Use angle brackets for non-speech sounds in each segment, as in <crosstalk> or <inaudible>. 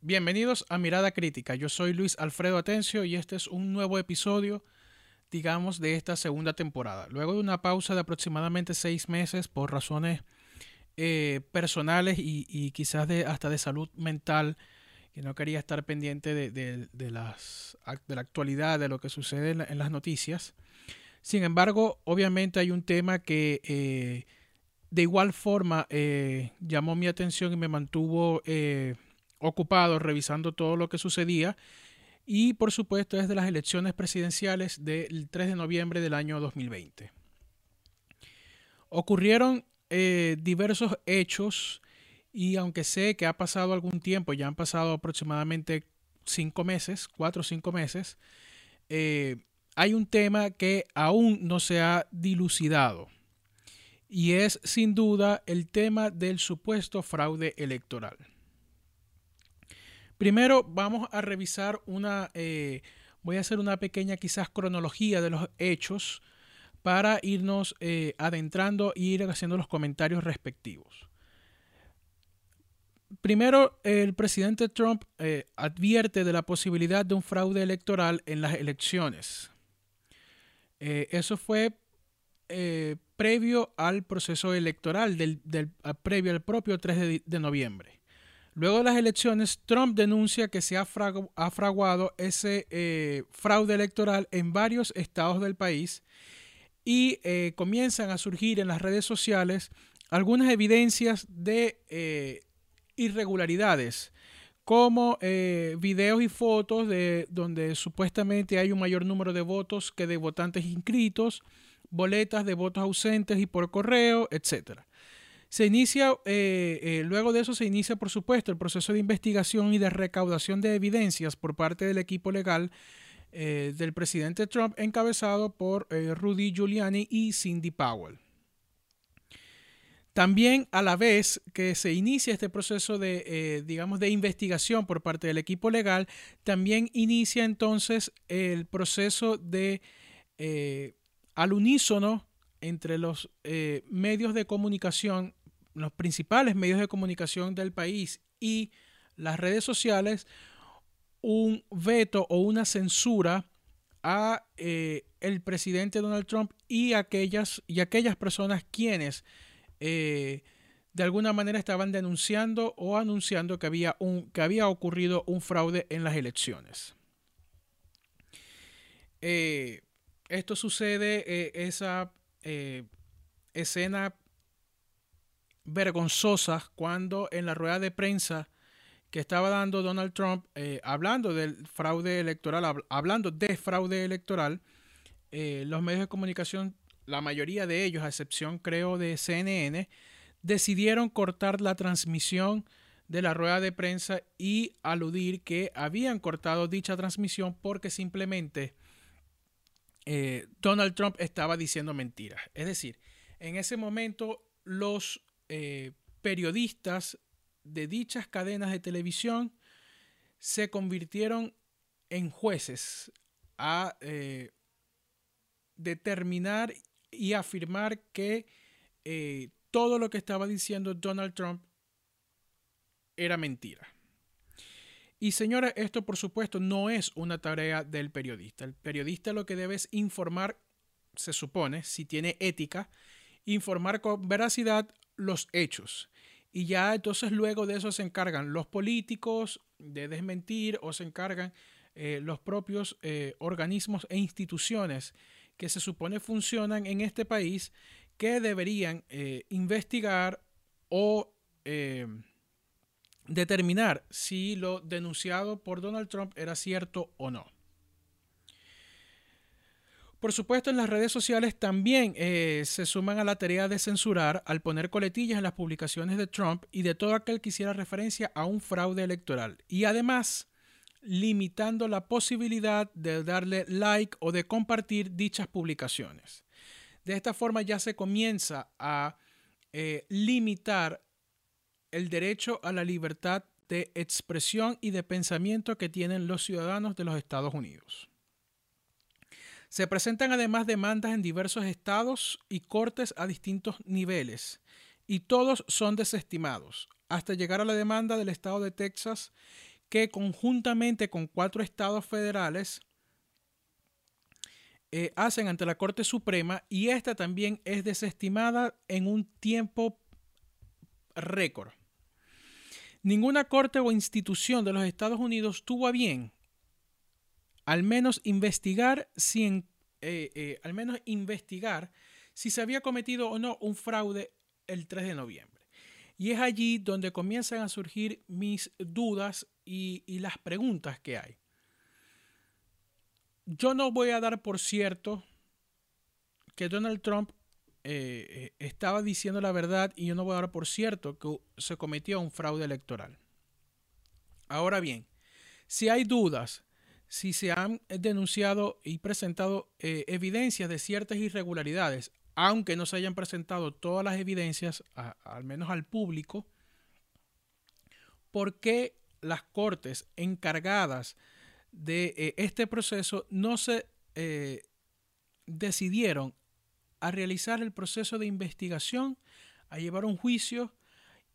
Bienvenidos a Mirada Crítica. Yo soy Luis Alfredo Atencio y este es un nuevo episodio, digamos, de esta segunda temporada. Luego de una pausa de aproximadamente seis meses por razones eh, personales y, quizás de, hasta de salud mental, que no quería estar pendiente de, las, de la actualidad, de lo que sucede en, las noticias. Sin embargo, obviamente hay un tema que eh, de igual forma eh, llamó mi atención y me mantuvo ocupado revisando todo lo que sucedía. Y por supuesto es de las elecciones presidenciales del 3 de noviembre del año 2020. Ocurrieron eh, diversos hechos y aunque sé que ha pasado algún tiempo, ya han pasado aproximadamente cinco meses, cuatro o cinco meses, eh, hay un tema que aún no se ha dilucidado y es sin duda el tema del supuesto fraude electoral. Primero vamos a revisar una, eh, voy a hacer una pequeña quizás cronología de los hechos para irnos eh, adentrando e ir haciendo los comentarios respectivos. Primero, el presidente Trump eh, advierte de la posibilidad de un fraude electoral en las elecciones. eso fue previo al proceso electoral, previo al propio 3 de noviembre. Luego de las elecciones, Trump denuncia que se ha, fraguado ese eh, fraude electoral en varios estados del país y eh, comienzan a surgir en las redes sociales algunas evidencias de eh, irregularidades, como videos y fotos de donde supuestamente hay un mayor número de votos que de votantes inscritos, boletas de votos ausentes y por correo, etcétera. Se inicia, eh, eh, luego de eso se inicia, por supuesto, el proceso de investigación y de recaudación de evidencias por parte del equipo legal eh, del presidente Trump, encabezado por Rudy Giuliani y Cindy Powell. También a la vez que se inicia este proceso de, digamos, de investigación por parte del equipo legal, también inicia entonces el proceso de, al unísono, entre los medios de comunicación los principales medios de comunicación del país y las redes sociales un veto o una censura a eh, el presidente Donald Trump y aquellas y aquellas personas quienes eh, de alguna manera estaban denunciando o anunciando que había un que había ocurrido un fraude en las elecciones. Eh, esto sucede esa escena vergonzosas cuando en la rueda de prensa que estaba dando Donald Trump, eh, hablando del fraude electoral, hablando de fraude electoral, eh, los medios de comunicación, la mayoría de ellos, a excepción creo de CNN, decidieron cortar la transmisión de la rueda de prensa y aludir que habían cortado dicha transmisión porque simplemente eh, Donald Trump estaba diciendo mentiras. Es decir, en ese momento los eh, periodistas de dichas cadenas de televisión se convirtieron en jueces a eh, determinar y afirmar que eh, todo lo que estaba diciendo Donald Trump era mentira. Y señora, esto por supuesto no es una tarea del periodista. El periodista lo que debe es informar, se supone, si tiene ética, informar con veracidad los hechos. Y ya entonces luego de eso se encargan los políticos de desmentir o se encargan eh, los propios eh, organismos e instituciones que se supone funcionan en este país que deberían eh, investigar o determinar si lo denunciado por Donald Trump era cierto o no. Por supuesto, en las redes sociales también eh, se suman a la tarea de censurar al poner coletillas en las publicaciones de Trump y de todo aquel que hiciera referencia a un fraude electoral. Y además, limitando la posibilidad de darle like o de compartir dichas publicaciones. De esta forma ya se comienza a eh, limitar el derecho a la libertad de expresión y de pensamiento que tienen los ciudadanos de los Estados Unidos. Se presentan además demandas en diversos estados y cortes a distintos niveles, y todos son desestimados, hasta llegar a la demanda del estado de Texas, que conjuntamente con cuatro estados federales eh, hacen ante la Corte Suprema y esta también es desestimada en un tiempo récord. Ninguna corte o institución de los Estados Unidos tuvo a bien al menos investigar si eh, eh, al menos investigar si se había cometido o no un fraude el 3 de noviembre. Y es allí donde comienzan a surgir mis dudas y, las preguntas que hay. Yo no voy a dar por cierto que Donald Trump eh, estaba diciendo la verdad y yo no voy a dar por cierto que se cometió un fraude electoral. Ahora bien, si hay dudas si se han denunciado y presentado eh, evidencias de ciertas irregularidades, aunque no se hayan presentado todas las evidencias, al menos al público, ¿por qué las cortes encargadas de eh, este proceso no se eh, decidieron a realizar el proceso de investigación, a llevar un juicio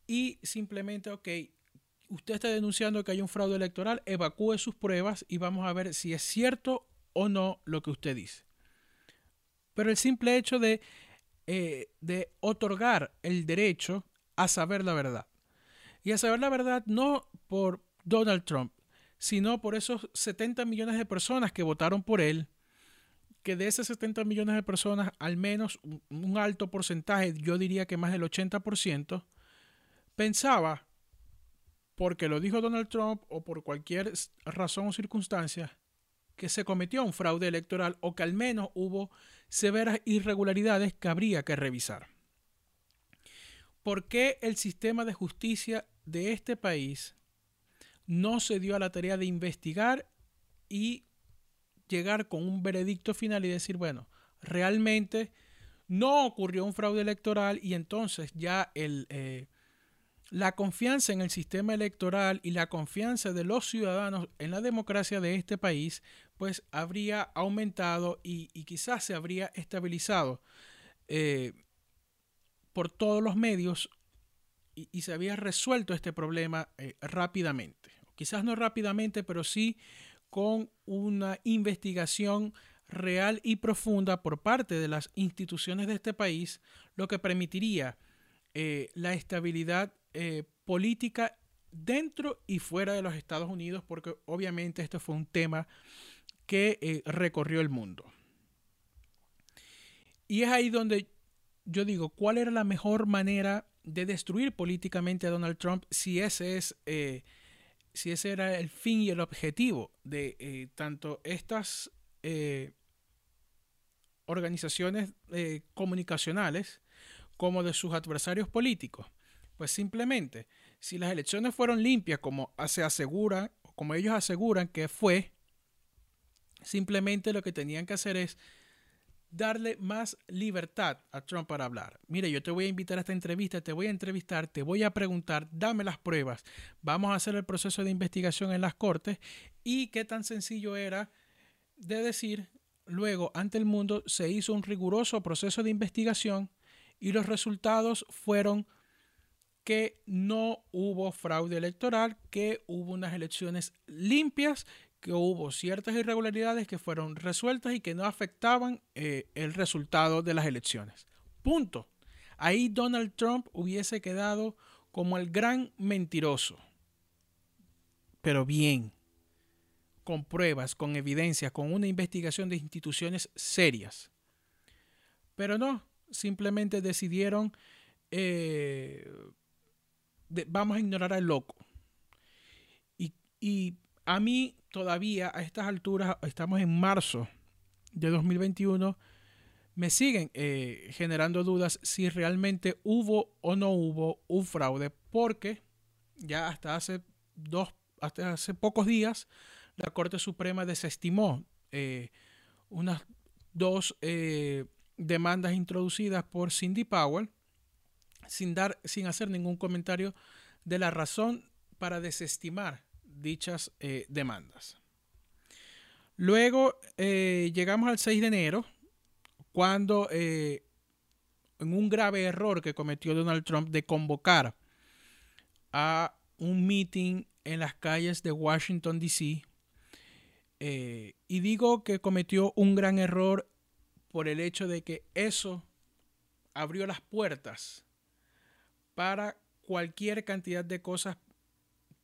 y simplemente, ok, usted está denunciando que hay un fraude electoral, evacúe sus pruebas y vamos a ver si es cierto o no lo que usted dice. Pero el simple hecho de, eh, de otorgar el derecho a saber la verdad. Y a saber la verdad no por Donald Trump, sino por esos 70 millones de personas que votaron por él, que de esos 70 millones de personas, al menos un alto porcentaje, yo diría que más del 80%, pensaba porque lo dijo Donald Trump o por cualquier razón o circunstancia, que se cometió un fraude electoral o que al menos hubo severas irregularidades que habría que revisar. ¿Por qué el sistema de justicia de este país no se dio a la tarea de investigar y llegar con un veredicto final y decir, bueno, realmente no ocurrió un fraude electoral y entonces ya el, eh, la confianza en el sistema electoral y la confianza de los ciudadanos en la democracia de este país, pues habría aumentado y, quizás se habría estabilizado eh, por todos los medios y, se había resuelto este problema eh, rápidamente. Quizás no rápidamente, pero sí con una investigación real y profunda por parte de las instituciones de este país, lo que permitiría eh, la estabilidad eh, política dentro y fuera de los Estados Unidos, porque obviamente esto fue un tema que recorrió el mundo. Y es ahí donde yo digo, ¿cuál era la mejor manera de destruir políticamente a Donald Trump si ese es... si ese era el fin y el objetivo de tanto estas organizaciones comunicacionales como de sus adversarios políticos. Pues simplemente, si las elecciones fueron limpias como se asegura, como ellos aseguran que fue, simplemente lo que tenían que hacer es darle más libertad a Trump para hablar. Mire, yo te voy a invitar a esta entrevista, te voy a entrevistar, te voy a preguntar, dame las pruebas, vamos a hacer el proceso de investigación en las cortes y qué tan sencillo era de decir, luego ante el mundo se hizo un riguroso proceso de investigación y los resultados fueron que no hubo fraude electoral, que hubo unas elecciones limpias, que hubo ciertas irregularidades que fueron resueltas y que no afectaban eh, el resultado de las elecciones. Punto. Ahí Donald Trump hubiese quedado como el gran mentiroso. Pero bien, con pruebas, con evidencias, con una investigación de instituciones serias. Pero no, simplemente decidieron, eh, vamos a ignorar al loco. Y, a mí todavía a estas alturas, estamos en marzo de 2021, me siguen eh, generando dudas si realmente hubo o no hubo un fraude, porque ya hasta hace dos, hasta hace pocos días, la Corte Suprema desestimó eh, unas dos demandas introducidas por Cindy Powell sin, dar, sin hacer ningún comentario de la razón para desestimar dichas eh, demandas. Luego eh, llegamos al 6 de enero, cuando en un grave error que cometió Donald Trump de convocar a un meeting en las calles de Washington, D.C. y digo que cometió un gran error por el hecho de que eso abrió las puertas para cualquier cantidad de cosas,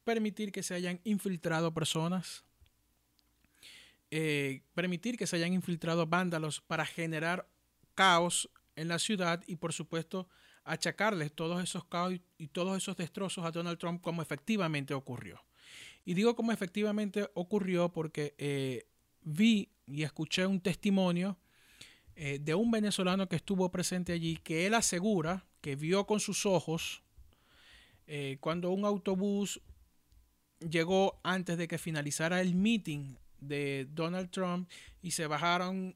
permitir que se hayan infiltrado personas, eh, permitir que se hayan infiltrado vándalos para generar caos en la ciudad y por supuesto achacarles todos esos caos y todos esos destrozos a Donald Trump como efectivamente ocurrió. Y digo como efectivamente ocurrió porque eh, vi y escuché un testimonio eh, de un venezolano que estuvo presente allí, que él asegura que vio con sus ojos cuando un autobús llegó antes de que finalizara el meeting de Donald Trump y se bajaron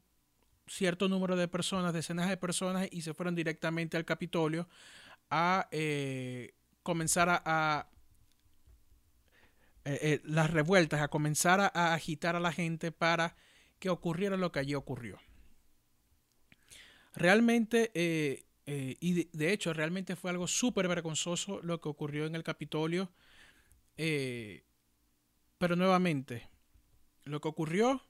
cierto número de personas, decenas de personas, y se fueron directamente al Capitolio a eh, comenzar a, las revueltas, a comenzar a agitar a la gente para que ocurriera lo que allí ocurrió. Realmente, eh, eh, y de, hecho, realmente fue algo súper vergonzoso lo que ocurrió en el Capitolio. Eh, pero nuevamente, lo que ocurrió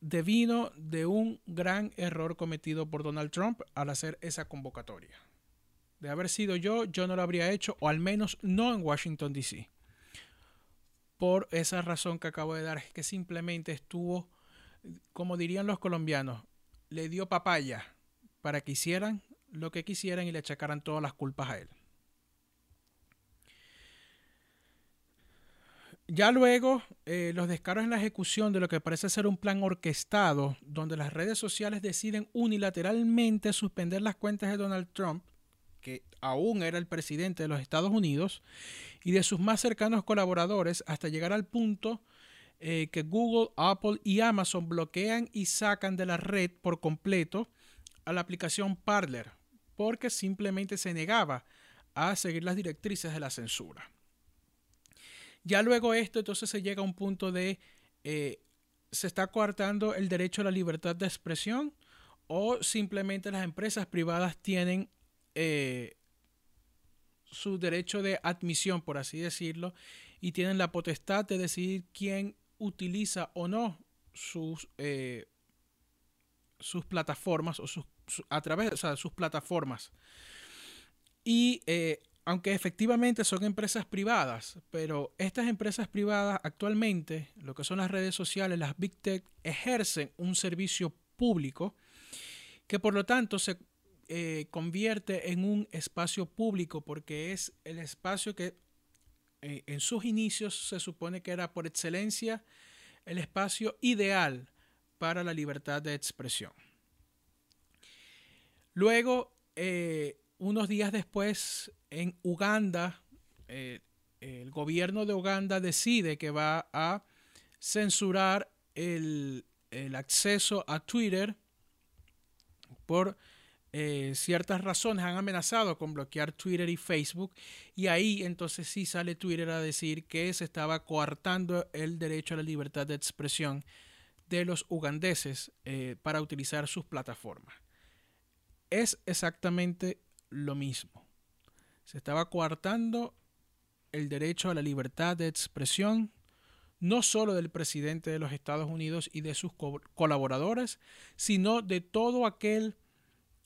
devino de un gran error cometido por Donald Trump al hacer esa convocatoria. De haber sido yo, yo no lo habría hecho, o al menos no en Washington, D.C. Por esa razón que acabo de dar, que simplemente estuvo como dirían los colombianos, le dio papaya para que hicieran lo que quisieran y le achacaran todas las culpas a él. Ya luego, eh, los descaros en la ejecución de lo que parece ser un plan orquestado, donde las redes sociales deciden unilateralmente suspender las cuentas de Donald Trump, que aún era el presidente de los Estados Unidos, y de sus más cercanos colaboradores, hasta llegar al punto eh, que Google, Apple y Amazon bloquean y sacan de la red por completo a la aplicación Parler porque simplemente se negaba a seguir las directrices de la censura. Ya luego esto entonces se llega a un punto de eh, se está coartando el derecho a la libertad de expresión o simplemente las empresas privadas tienen eh, su derecho de admisión, por así decirlo, y tienen la potestad de decidir quién utiliza o no sus, eh, sus plataformas o sus, a través de sus plataformas. Y aunque efectivamente son empresas privadas, pero estas empresas privadas actualmente, lo que son las redes sociales, las Big Tech, ejercen un servicio público que por lo tanto se eh, convierte en un espacio público porque es el espacio que eh, en sus inicios se supone que era por excelencia el espacio ideal para la libertad de expresión. Luego, eh, unos días después, en Uganda, eh, el gobierno de Uganda decide que va a censurar el, el acceso a Twitter por eh, ciertas razones han amenazado con bloquear Twitter y Facebook y ahí entonces sí sale Twitter a decir que se estaba coartando el derecho a la libertad de expresión de los ugandeses eh, para utilizar sus plataformas. Es exactamente lo mismo. Se estaba coartando el derecho a la libertad de expresión no solo del presidente de los Estados Unidos y de sus colaboradores, sino de todo aquel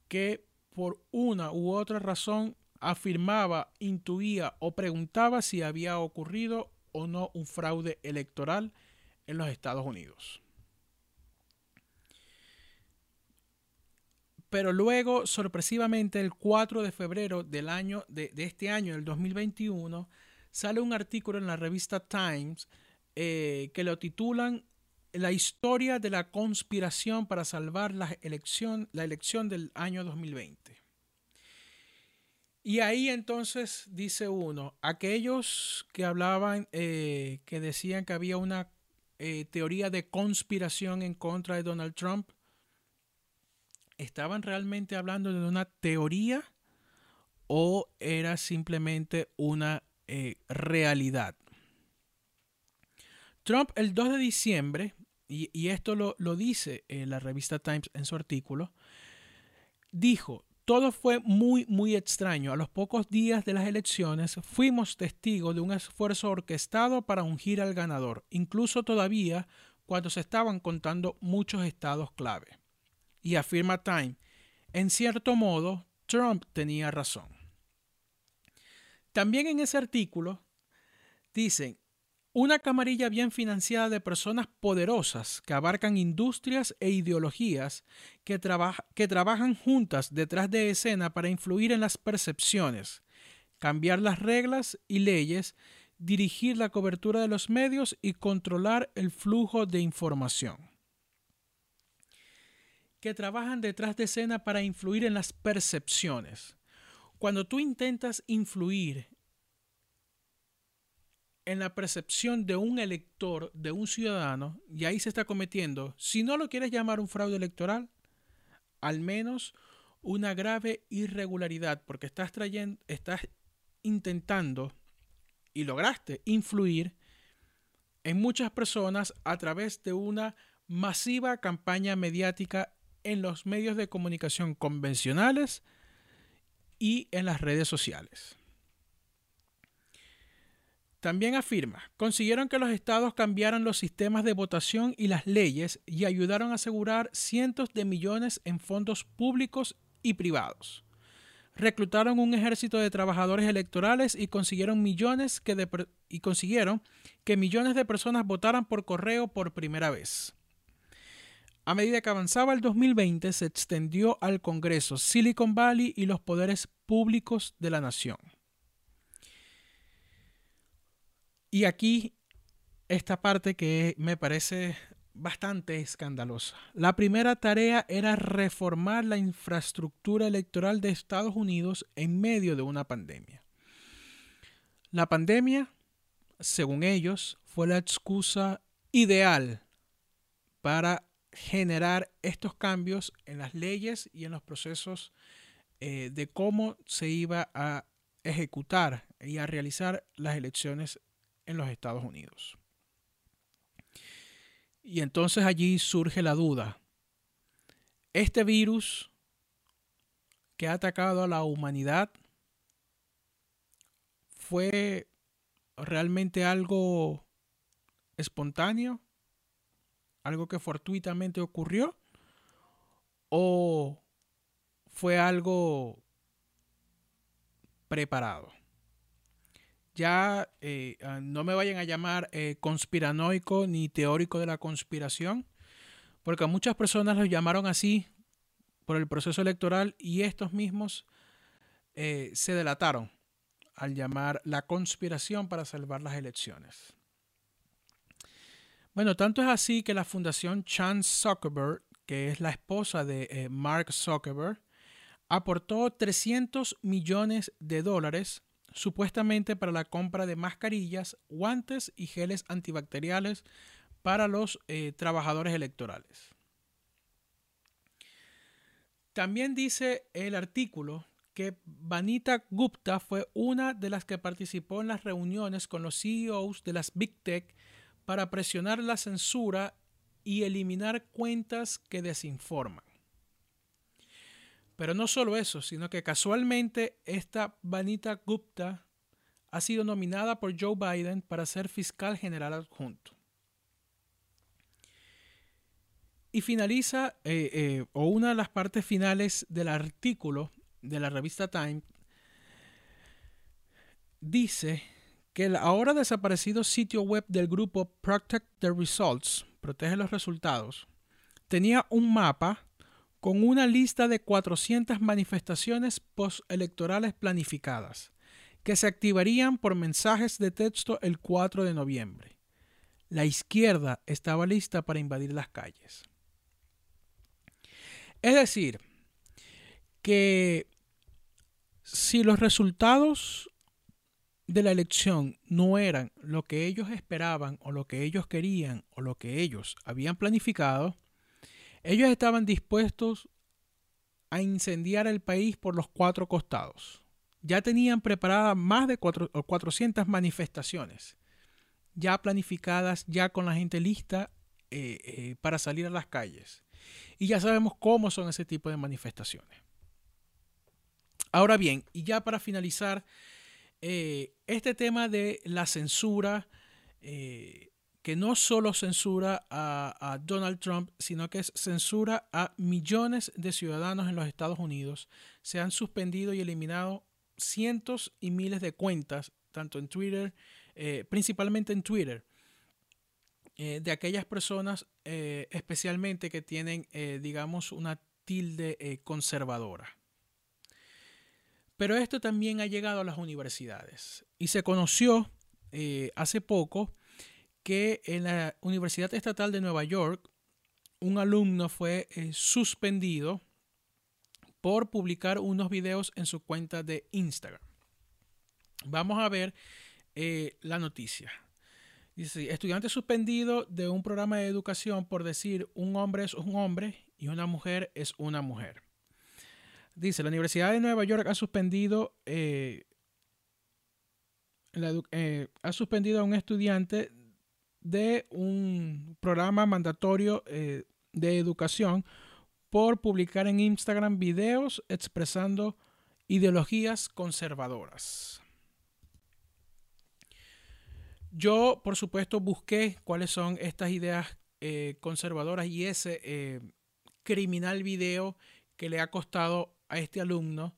que por una u otra razón afirmaba, intuía o preguntaba si había ocurrido o no un fraude electoral en los Estados Unidos. Pero luego, sorpresivamente, el 4 de febrero del año, de, este año, del 2021, sale un artículo en la revista Times eh, que lo titulan la historia de la conspiración para salvar la elección, la elección del año 2020. Y ahí entonces dice uno, aquellos que hablaban, eh, que decían que había una eh, teoría de conspiración en contra de Donald Trump, estaban realmente hablando de una teoría o era simplemente una eh, realidad. Trump el 2 de diciembre, y, esto lo, lo dice la revista Times en su artículo, dijo, todo fue muy, muy extraño. A los pocos días de las elecciones fuimos testigos de un esfuerzo orquestado para ungir al ganador, incluso todavía cuando se estaban contando muchos estados clave. Y afirma Time, en cierto modo, Trump tenía razón. También en ese artículo dicen, una camarilla bien financiada de personas poderosas que abarcan industrias e ideologías que, trabajan juntas detrás de escena para influir en las percepciones, cambiar las reglas y leyes, dirigir la cobertura de los medios y controlar el flujo de información. Que trabajan detrás de escena para influir en las percepciones. Cuando tú intentas influir en la percepción de un elector, de un ciudadano, y ahí se está cometiendo, si no lo quieres llamar un fraude electoral, al menos una grave irregularidad, porque estás trayendo, estás intentando y lograste influir en muchas personas a través de una masiva campaña mediática en los medios de comunicación convencionales y en las redes sociales. También afirma, consiguieron que los estados cambiaran los sistemas de votación y las leyes y ayudaron a asegurar cientos de millones en fondos públicos y privados. Reclutaron un ejército de trabajadores electorales y consiguieron millones que y consiguieron que millones de personas votaran por correo por primera vez. A medida que avanzaba el 2020, se extendió al Congreso, Silicon Valley y los poderes públicos de la nación. Y aquí esta parte que me parece bastante escandalosa. La primera tarea era reformar la infraestructura electoral de Estados Unidos en medio de una pandemia. La pandemia, según ellos, fue la excusa ideal para generar estos cambios en las leyes y en los procesos eh, de cómo se iba a ejecutar y a realizar las elecciones en los Estados Unidos. Y entonces allí surge la duda. Este virus que ha atacado a la humanidad fue realmente algo espontáneo, algo que fortuitamente ocurrió, o fue algo preparado ya eh, ah, no me vayan a llamar eh, conspiranoico ni teórico de la conspiración, porque muchas personas lo llamaron así por el proceso electoral y estos mismos eh, se delataron al llamar la conspiración para salvar las elecciones. Bueno, tanto es así que la Fundación Chan Zuckerberg, que es la esposa de Mark Zuckerberg, aportó 300 millones de dólares supuestamente para la compra de mascarillas, guantes y geles antibacteriales para los eh, trabajadores electorales. También dice el artículo que Vanita Gupta fue una de las que participó en las reuniones con los CEOs de las Big Tech para presionar la censura y eliminar cuentas que desinforman. Pero no solo eso, sino que casualmente esta Vanita Gupta ha sido nominada por Joe Biden para ser fiscal general adjunto. Y finaliza, eh, eh, o una de las partes finales del artículo de la revista Time, dice que el ahora desaparecido sitio web del grupo Protect the Results, protege los resultados, tenía un mapa con una lista de 400 manifestaciones postelectorales planificadas, que se activarían por mensajes de texto el 4 de noviembre. La izquierda estaba lista para invadir las calles. Es decir, que si los resultados de la elección no eran lo que ellos esperaban o lo que ellos querían o lo que ellos habían planificado, ellos estaban dispuestos a incendiar el país por los cuatro costados, ya tenían preparadas más de 400 manifestaciones, ya planificadas, ya con la gente lista eh, eh, para salir a las calles. Y ya sabemos cómo son ese tipo de manifestaciones. Ahora bien, y ya para finalizar, eh, este tema de la censura, que no solo censura a, Donald Trump, sino que es censura a millones de ciudadanos en los Estados Unidos. Se han suspendido y eliminado cientos y miles de cuentas, tanto en Twitter, eh, principalmente en Twitter, eh, de aquellas personas eh, especialmente que tienen, digamos, una tilde conservadora. Pero esto también ha llegado a las universidades y se conoció hace poco que en la Universidad Estatal de Nueva York un alumno fue eh, suspendido por publicar unos videos en su cuenta de Instagram. Vamos a ver eh, la noticia. Dice, estudiante suspendido de un programa de educación por decir un hombre es un hombre y una mujer es una mujer. Dice, la Universidad de Nueva York ha suspendido, eh, ha suspendido a un estudiante de un programa mandatorio eh, de educación por publicar en Instagram videos expresando ideologías conservadoras. Yo, por supuesto, busqué cuáles son estas ideas eh, conservadoras y ese eh, criminal video que le ha costado a este alumno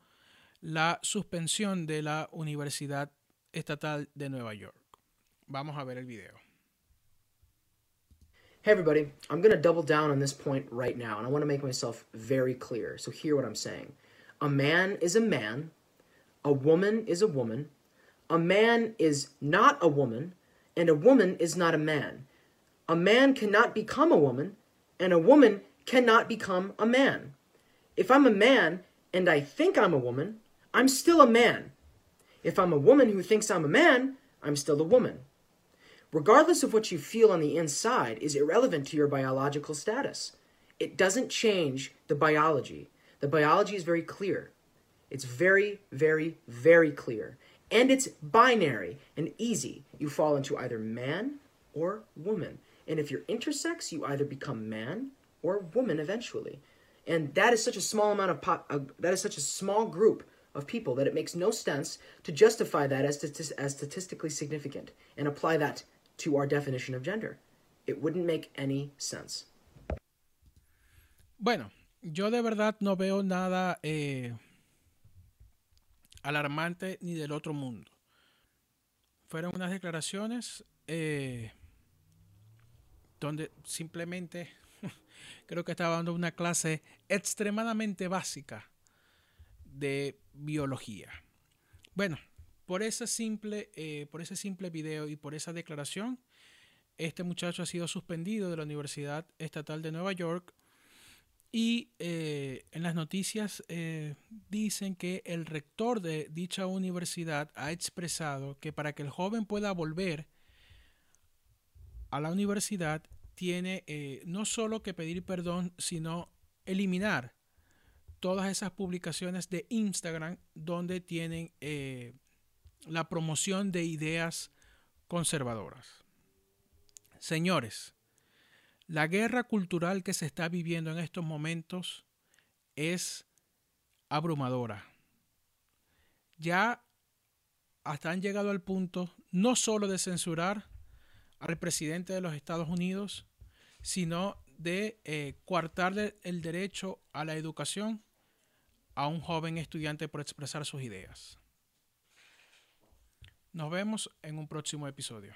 la suspensión de la Universidad Estatal de Nueva York. Vamos a ver el video. Hey, everybody, I'm going to double down on this point right now, and I want to make myself very clear. So, hear what I'm saying. A man is a man, a woman is a woman, a man is not a woman, and a woman is not a man. A man cannot become a woman, and a woman cannot become a man. If I'm a man and I think I'm a woman, I'm still a man. If I'm a woman who thinks I'm a man, I'm still a woman regardless of what you feel on the inside, is irrelevant to your biological status. It doesn't change the biology. The biology is very clear. It's very, very, very clear. And it's binary and easy. You fall into either man or woman. And if you're intersex, you either become man or woman eventually. And that is such a small amount of pop, uh, that is such a small group of people that it makes no sense to justify that as, as statistically significant and apply that to our definition of gender. It wouldn't make any sense. Bueno, yo de verdad no veo nada eh, alarmante ni del otro mundo. Fueron unas declaraciones eh, donde simplemente <laughs> creo que estaba dando una clase extremadamente básica de biología. Bueno, por ese simple, eh, por ese simple video y por esa declaración, este muchacho ha sido suspendido de la Universidad Estatal de Nueva York y eh, en las noticias eh, dicen que el rector de dicha universidad ha expresado que para que el joven pueda volver a la universidad tiene no solo que pedir perdón, sino eliminar todas esas publicaciones de Instagram donde tienen la promoción de ideas conservadoras. Señores, la guerra cultural que se está viviendo en estos momentos es abrumadora. Ya hasta han llegado al punto no solo de censurar al presidente de los Estados Unidos, sino de eh, coartarle el derecho a la educación a un joven estudiante por expresar sus ideas. Nos vemos en un próximo episodio.